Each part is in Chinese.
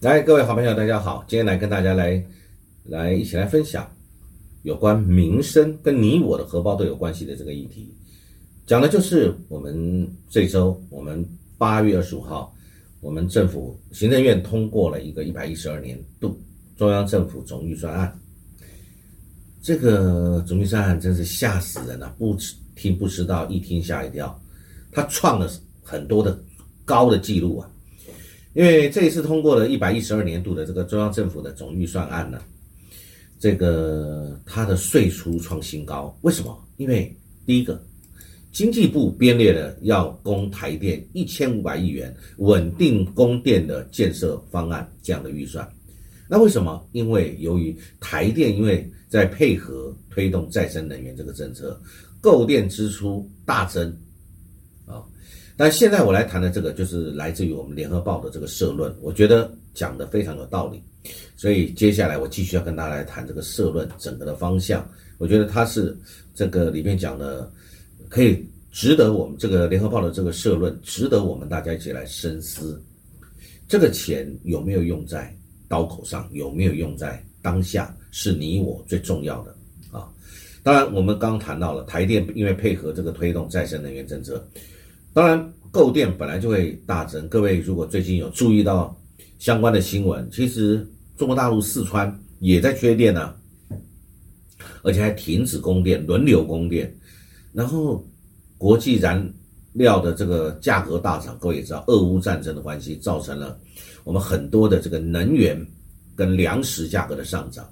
来，各位好朋友，大家好，今天来跟大家来来一起来分享有关民生跟你我的荷包都有关系的这个议题，讲的就是我们这周我们八月二十五号，我们政府行政院通过了一个一百一十二年度中央政府总预算案，这个总预算案真是吓死人了，不听不知道，一听吓一跳，它创了很多的高的记录啊。因为这一次通过了一百一十二年度的这个中央政府的总预算案呢，这个它的税出创新高，为什么？因为第一个，经济部编列了要供台电一千五百亿元稳定供电的建设方案这样的预算，那为什么？因为由于台电因为在配合推动再生能源这个政策，购电支出大增。但现在我来谈的这个，就是来自于我们联合报的这个社论，我觉得讲的非常有道理，所以接下来我继续要跟大家来谈这个社论整个的方向。我觉得它是这个里面讲的，可以值得我们这个联合报的这个社论，值得我们大家一起来深思。这个钱有没有用在刀口上，有没有用在当下，是你我最重要的啊。当然，我们刚谈到了台电，因为配合这个推动再生能源政策。当然，购电本来就会大增。各位如果最近有注意到相关的新闻，其实中国大陆四川也在缺电呢，而且还停止供电，轮流供电。然后国际燃料的这个价格大涨，各位也知道，俄乌战争的关系造成了我们很多的这个能源跟粮食价格的上涨，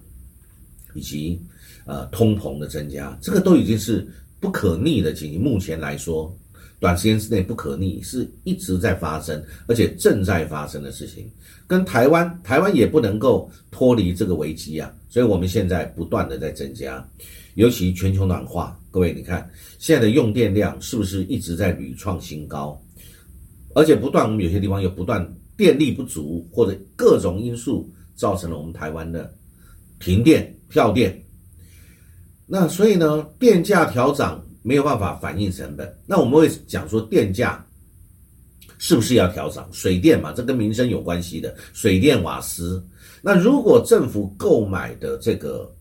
以及呃通膨的增加，这个都已经是不可逆的情形。目前来说。短时间之内不可逆，是一直在发生，而且正在发生的事情，跟台湾，台湾也不能够脱离这个危机啊。所以我们现在不断的在增加，尤其全球暖化，各位你看现在的用电量是不是一直在屡创新高？而且不断，我们有些地方又不断电力不足，或者各种因素造成了我们台湾的停电、跳电。那所以呢，电价调涨。没有办法反映成本，那我们会讲说电价是不是要调涨？水电嘛，这跟民生有关系的，水电瓦斯。那如果政府购买的这个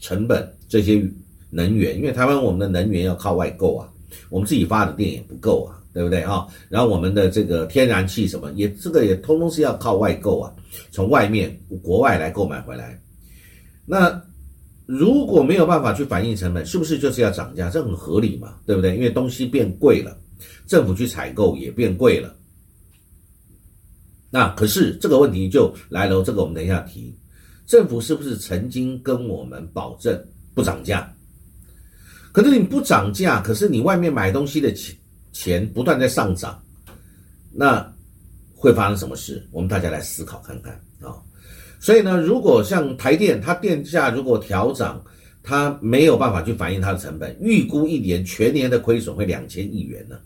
成本，这些能源，因为台湾我们的能源要靠外购啊，我们自己发的电也不够啊，对不对啊？然后我们的这个天然气什么也，这个也通通是要靠外购啊，从外面国外来购买回来。那如果没有办法去反映成本，是不是就是要涨价？这很合理嘛，对不对？因为东西变贵了，政府去采购也变贵了。那可是这个问题就来了，这个我们等一下提。政府是不是曾经跟我们保证不涨价？可是你不涨价，可是你外面买东西的钱钱不断在上涨，那会发生什么事？我们大家来思考看看。所以呢，如果像台电，它电价如果调涨，它没有办法去反映它的成本，预估一年全年的亏损会两千亿元呢。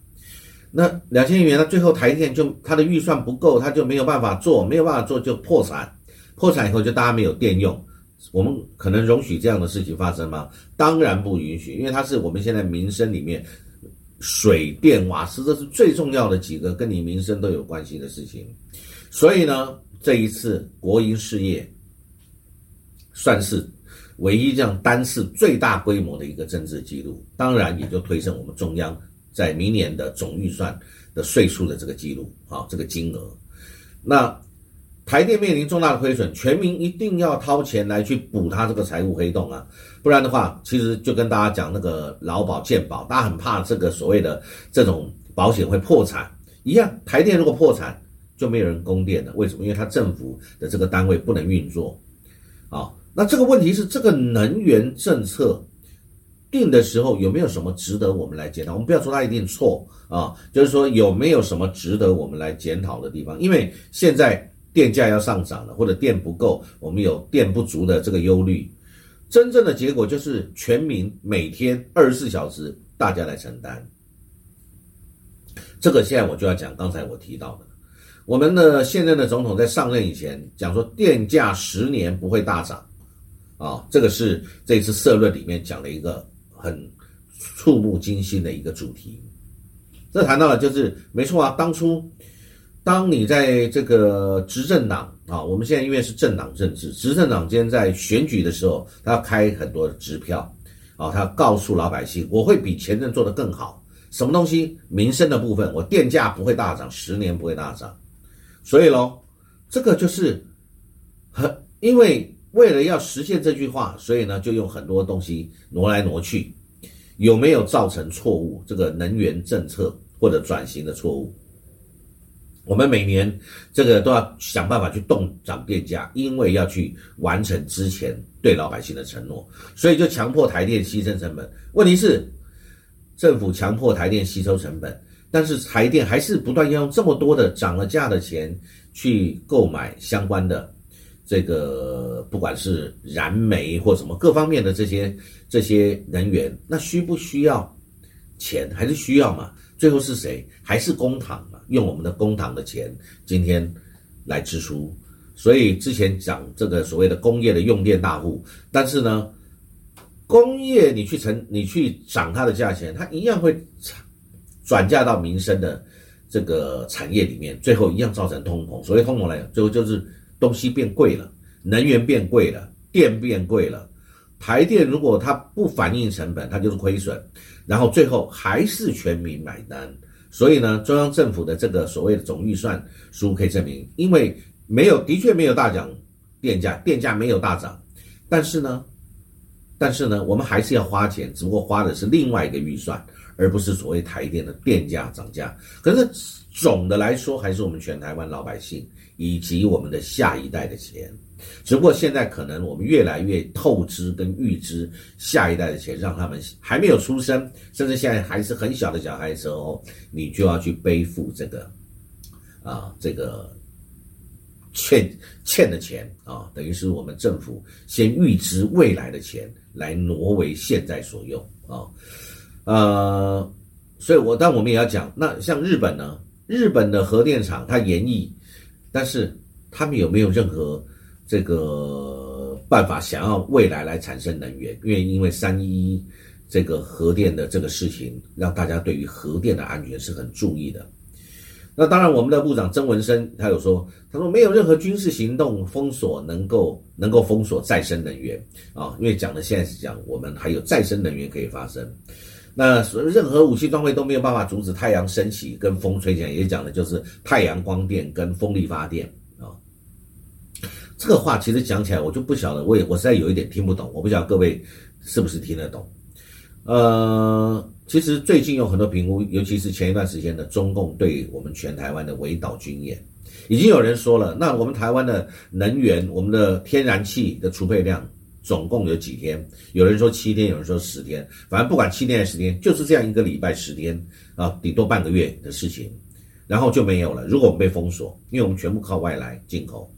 那两千亿元，那最后台电就它的预算不够，它就没有办法做，没有办法做就破产，破产以后就大家没有电用。我们可能容许这样的事情发生吗？当然不允许，因为它是我们现在民生里面水电瓦斯，这是最重要的几个跟你民生都有关系的事情。所以呢。这一次国营事业算是唯一这样单次最大规模的一个政治记录，当然也就推升我们中央在明年的总预算的税数的这个记录啊，这个金额。那台电面临重大的亏损，全民一定要掏钱来去补它这个财务黑洞啊，不然的话，其实就跟大家讲那个劳保健保，大家很怕这个所谓的这种保险会破产一样，台电如果破产。就没有人供电了，为什么？因为它政府的这个单位不能运作，啊，那这个问题是这个能源政策定的时候有没有什么值得我们来检讨？我们不要说它一定错啊，就是说有没有什么值得我们来检讨的地方？因为现在电价要上涨了，或者电不够，我们有电不足的这个忧虑，真正的结果就是全民每天二十四小时大家来承担。这个现在我就要讲刚才我提到的。我们的现任的总统在上任以前讲说，电价十年不会大涨，啊，这个是这次社论里面讲的一个很触目惊心的一个主题。这谈到了就是没错啊，当初当你在这个执政党啊，我们现在因为是政党政治，执政党间在选举的时候，他要开很多的支票啊，他要告诉老百姓，我会比前任做得更好。什么东西？民生的部分，我电价不会大涨，十年不会大涨。所以喽，这个就是很，因为为了要实现这句话，所以呢，就用很多东西挪来挪去，有没有造成错误？这个能源政策或者转型的错误？我们每年这个都要想办法去动涨电价，因为要去完成之前对老百姓的承诺，所以就强迫台电牺牲成本。问题是？政府强迫台电吸收成本，但是台电还是不断要用这么多的涨了价的钱去购买相关的这个，不管是燃煤或什么各方面的这些这些能源，那需不需要钱？还是需要嘛？最后是谁？还是公帑嘛？用我们的公帑的钱今天来支出。所以之前讲这个所谓的工业的用电大户，但是呢？工业，你去成，你去涨它的价钱，它一样会转嫁到民生的这个产业里面，最后一样造成通膨。所谓通膨来讲，最后就是东西变贵了，能源变贵了，电变贵了。台电如果它不反映成本，它就是亏损，然后最后还是全民买单。所以呢，中央政府的这个所谓的总预算书可以证明，因为没有，的确没有大涨电价，电价没有大涨，但是呢。但是呢，我们还是要花钱，只不过花的是另外一个预算，而不是所谓台电的电价涨价。可是总的来说，还是我们全台湾老百姓以及我们的下一代的钱。只不过现在可能我们越来越透支跟预支下一代的钱，让他们还没有出生，甚至现在还是很小的小孩的时候，你就要去背负这个啊这个。欠欠的钱啊，等于是我们政府先预支未来的钱来挪为现在所用啊，呃，所以我但我们也要讲，那像日本呢，日本的核电厂它延役，但是他们有没有任何这个办法想要未来来产生能源？因为因为三一这个核电的这个事情，让大家对于核电的安全是很注意的。那当然，我们的部长曾文生他有说，他说没有任何军事行动封锁能够能够封锁再生能源啊，因为讲的现在是讲我们还有再生能源可以发生。那任何武器装备都没有办法阻止太阳升起跟风吹起来，也讲的就是太阳光电跟风力发电啊。这个话其实讲起来我就不晓得，我也我实在有一点听不懂，我不晓得各位是不是听得懂，呃。其实最近有很多评估，尤其是前一段时间的中共对我们全台湾的围岛军演，已经有人说了，那我们台湾的能源，我们的天然气的储备量总共有几天？有人说七天，有人说十天，反正不管七天还是十天，就是这样一个礼拜十天啊，顶多半个月的事情，然后就没有了。如果我们被封锁，因为我们全部靠外来进口，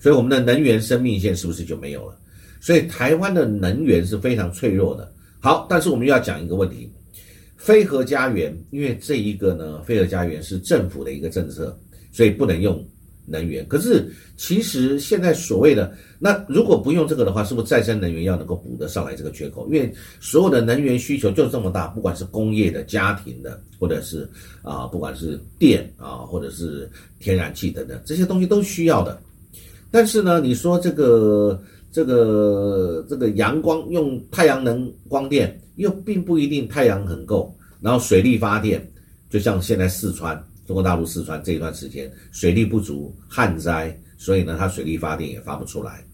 所以我们的能源生命线是不是就没有了？所以台湾的能源是非常脆弱的。好，但是我们又要讲一个问题。飞核家园，因为这一个呢，飞核家园是政府的一个政策，所以不能用能源。可是其实现在所谓的那如果不用这个的话，是不是再生能源要能够补得上来这个缺口？因为所有的能源需求就这么大，不管是工业的、家庭的，或者是啊，不管是电啊，或者是天然气等等这些东西都需要的。但是呢，你说这个这个这个阳光用太阳能光电。又并不一定太阳很够，然后水力发电，就像现在四川中国大陆四川这一段时间水力不足旱灾，所以呢它水力发电也发不出来，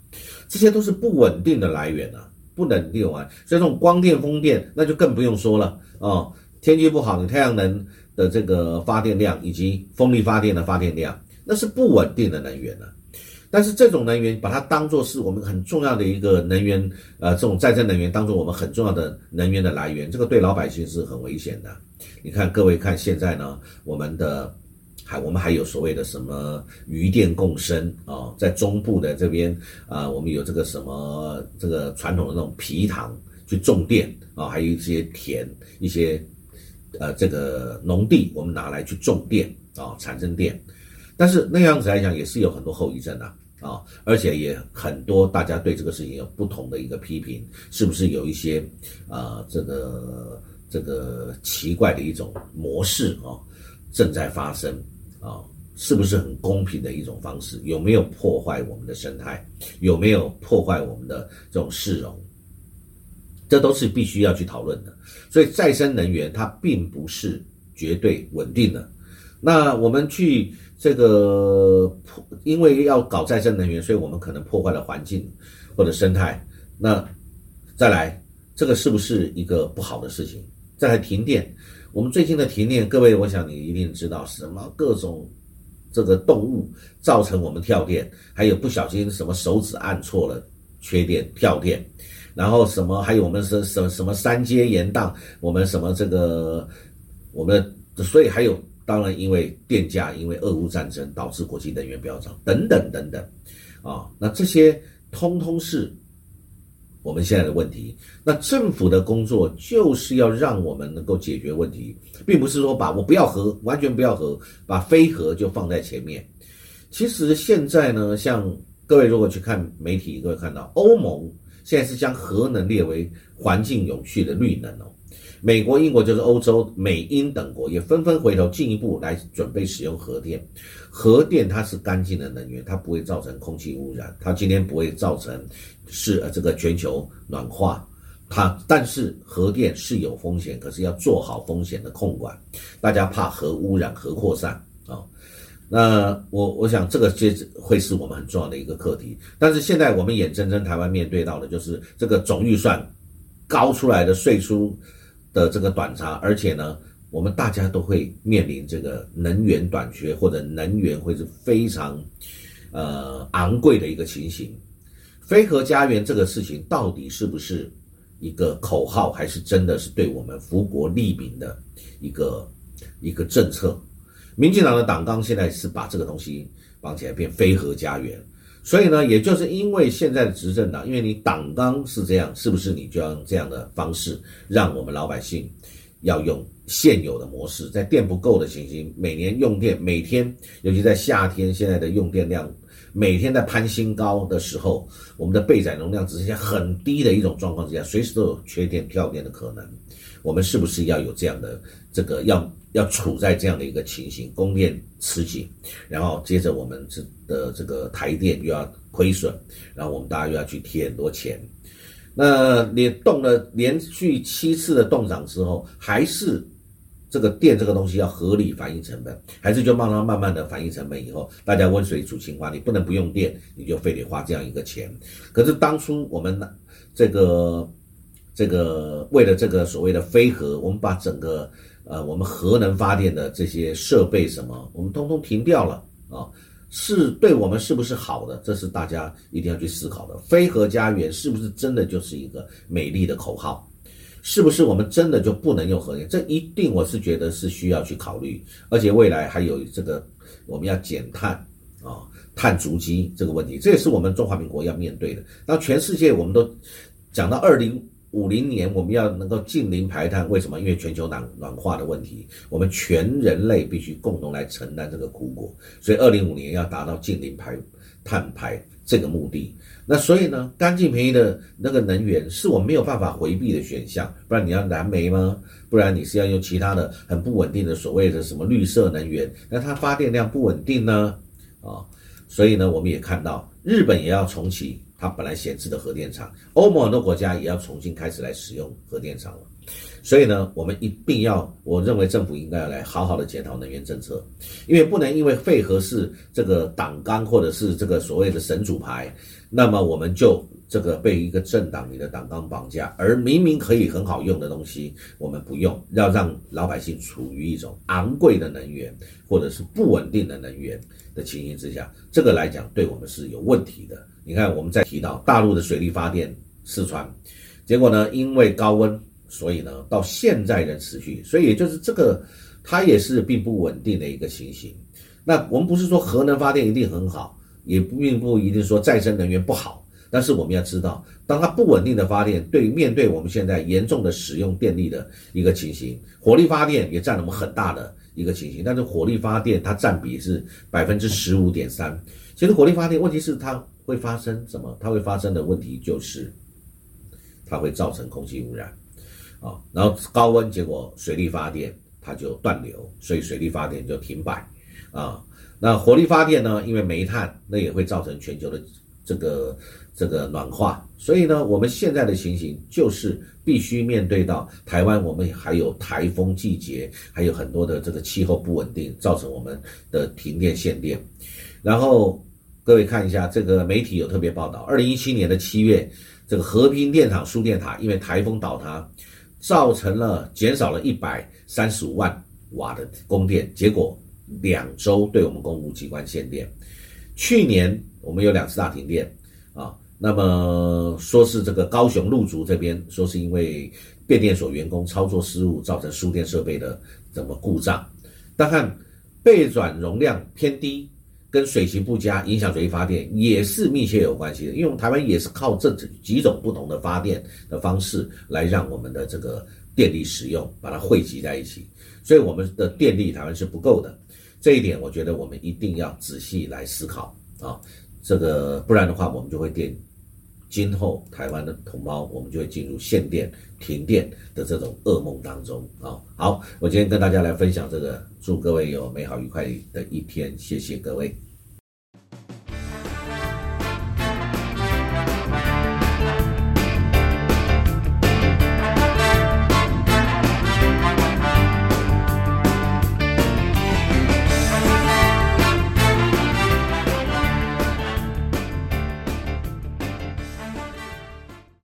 这些都是不稳定的来源啊，不稳定啊。所以这种光电、风电那就更不用说了哦。天气不好，你太阳能的这个发电量以及风力发电的发电量，那是不稳定的能源呢。但是这种能源，把它当做是我们很重要的一个能源，呃，这种再生能源当做我们很重要的能源的来源，这个对老百姓是很危险的。你看，各位看现在呢，我们的还我们还有所谓的什么余电共生啊，在中部的这边啊，我们有这个什么这个传统的那种皮塘去种电啊，还有一些田一些呃这个农地，我们拿来去种电啊，产生电。但是那样子来讲，也是有很多后遗症的。啊，而且也很多，大家对这个事情有不同的一个批评，是不是有一些啊，这个这个奇怪的一种模式啊，正在发生啊？是不是很公平的一种方式？有没有破坏我们的生态？有没有破坏我们的这种市容？这都是必须要去讨论的。所以再生能源它并不是绝对稳定的。那我们去这个破，因为要搞再生能源，所以我们可能破坏了环境或者生态。那再来，这个是不是一个不好的事情？再来停电，我们最近的停电，各位，我想你一定知道什么各种。这个动物造成我们跳电，还有不小心什么手指按错了，缺电跳电，然后什么还有我们是什什么三阶延宕，我们什么这个我们所以还有当然因为电价因为俄乌战争导致国际能源飙涨等等等等，啊，那这些通通是。我们现在的问题，那政府的工作就是要让我们能够解决问题，并不是说把我不要核，完全不要核，把非核就放在前面。其实现在呢，像各位如果去看媒体，各位看到欧盟现在是将核能列为环境永续的绿能哦。美国、英国就是欧洲美英等国也纷纷回头进一步来准备使用核电。核电它是干净的能源，它不会造成空气污染，它今天不会造成是呃这个全球暖化。它但是核电是有风险，可是要做好风险的控管。大家怕核污染、核扩散啊。那我我想这个接会是我们很重要的一个课题。但是现在我们眼睁睁台湾面对到的就是这个总预算高出来的税收。的这个短差，而且呢，我们大家都会面临这个能源短缺或者能源会是非常，呃昂贵的一个情形。飞核家园这个事情到底是不是一个口号，还是真的是对我们福国利民的一个一个政策？民进党的党纲现在是把这个东西绑起来变飞核家园。所以呢，也就是因为现在的执政党，因为你党纲是这样，是不是你就要用这样的方式，让我们老百姓要用现有的模式，在电不够的情形，每年用电每天，尤其在夏天，现在的用电量每天在攀新高的时候，我们的备载容量只剩下很低的一种状况之下，随时都有缺电跳电的可能。我们是不是要有这样的这个要要处在这样的一个情形，供电吃紧，然后接着我们这的这个台电又要亏损，然后我们大家又要去贴很多钱，那你动了连续七次的动涨之后，还是这个电这个东西要合理反映成本，还是就慢慢慢慢的反映成本以后，大家温水煮青蛙，你不能不用电，你就非得花这样一个钱。可是当初我们这个。这个为了这个所谓的飞核，我们把整个呃我们核能发电的这些设备什么，我们通通停掉了啊，是对我们是不是好的？这是大家一定要去思考的。非核家园是不是真的就是一个美丽的口号？是不是我们真的就不能用核电？这一定我是觉得是需要去考虑，而且未来还有这个我们要减碳啊，碳足迹这个问题，这也是我们中华民国要面对的。那全世界我们都讲到二零。五零年我们要能够近零排碳，为什么？因为全球暖暖化的问题，我们全人类必须共同来承担这个苦果。所以二零五年要达到近零排碳排这个目的。那所以呢，干净便宜的那个能源是我没有办法回避的选项。不然你要燃煤吗？不然你是要用其他的很不稳定的所谓的什么绿色能源？那它发电量不稳定呢？啊，所以呢，我们也看到日本也要重启。它本来闲置的核电厂，欧盟很多国家也要重新开始来使用核电厂了，所以呢，我们一定要，我认为政府应该要来好好的检讨能源政策，因为不能因为废核是这个党纲或者是这个所谓的神主牌，那么我们就这个被一个政党你的党纲绑架，而明明可以很好用的东西，我们不用，要让老百姓处于一种昂贵的能源或者是不稳定的能源的情形之下，这个来讲对我们是有问题的。你看，我们在提到大陆的水力发电，四川，结果呢，因为高温，所以呢，到现在仍持续，所以也就是这个，它也是并不稳定的一个情形。那我们不是说核能发电一定很好，也并不一定说再生能源不好，但是我们要知道，当它不稳定的发电，对面对我们现在严重的使用电力的一个情形，火力发电也占了我们很大的一个情形，但是火力发电它占比是百分之十五点三，其实火力发电问题是它。会发生什么？它会发生的问题就是，它会造成空气污染，啊，然后高温，结果水力发电它就断流，所以水力发电就停摆，啊，那火力发电呢？因为煤炭，那也会造成全球的这个这个暖化。所以呢，我们现在的情形就是必须面对到台湾，我们还有台风季节，还有很多的这个气候不稳定，造成我们的停电限电。然后各位看一下，这个媒体有特别报道，二零一七年的七月，这个和平电厂输电塔因为台风倒塌，造成了减少了一百三十五万瓦的供电，结果。两周对我们公务机关限电，去年我们有两次大停电啊，那么说是这个高雄路竹这边说是因为变电所员工操作失误造成输电设备的怎么故障，但看备转容量偏低跟水情不佳影响水力发电也是密切有关系的，因为我们台湾也是靠这几种不同的发电的方式来让我们的这个电力使用把它汇集在一起，所以我们的电力台湾是不够的。这一点，我觉得我们一定要仔细来思考啊，这个不然的话，我们就会电，今后台湾的同胞，我们就会进入限电、停电的这种噩梦当中啊。好，我今天跟大家来分享这个，祝各位有美好愉快的一天，谢谢各位。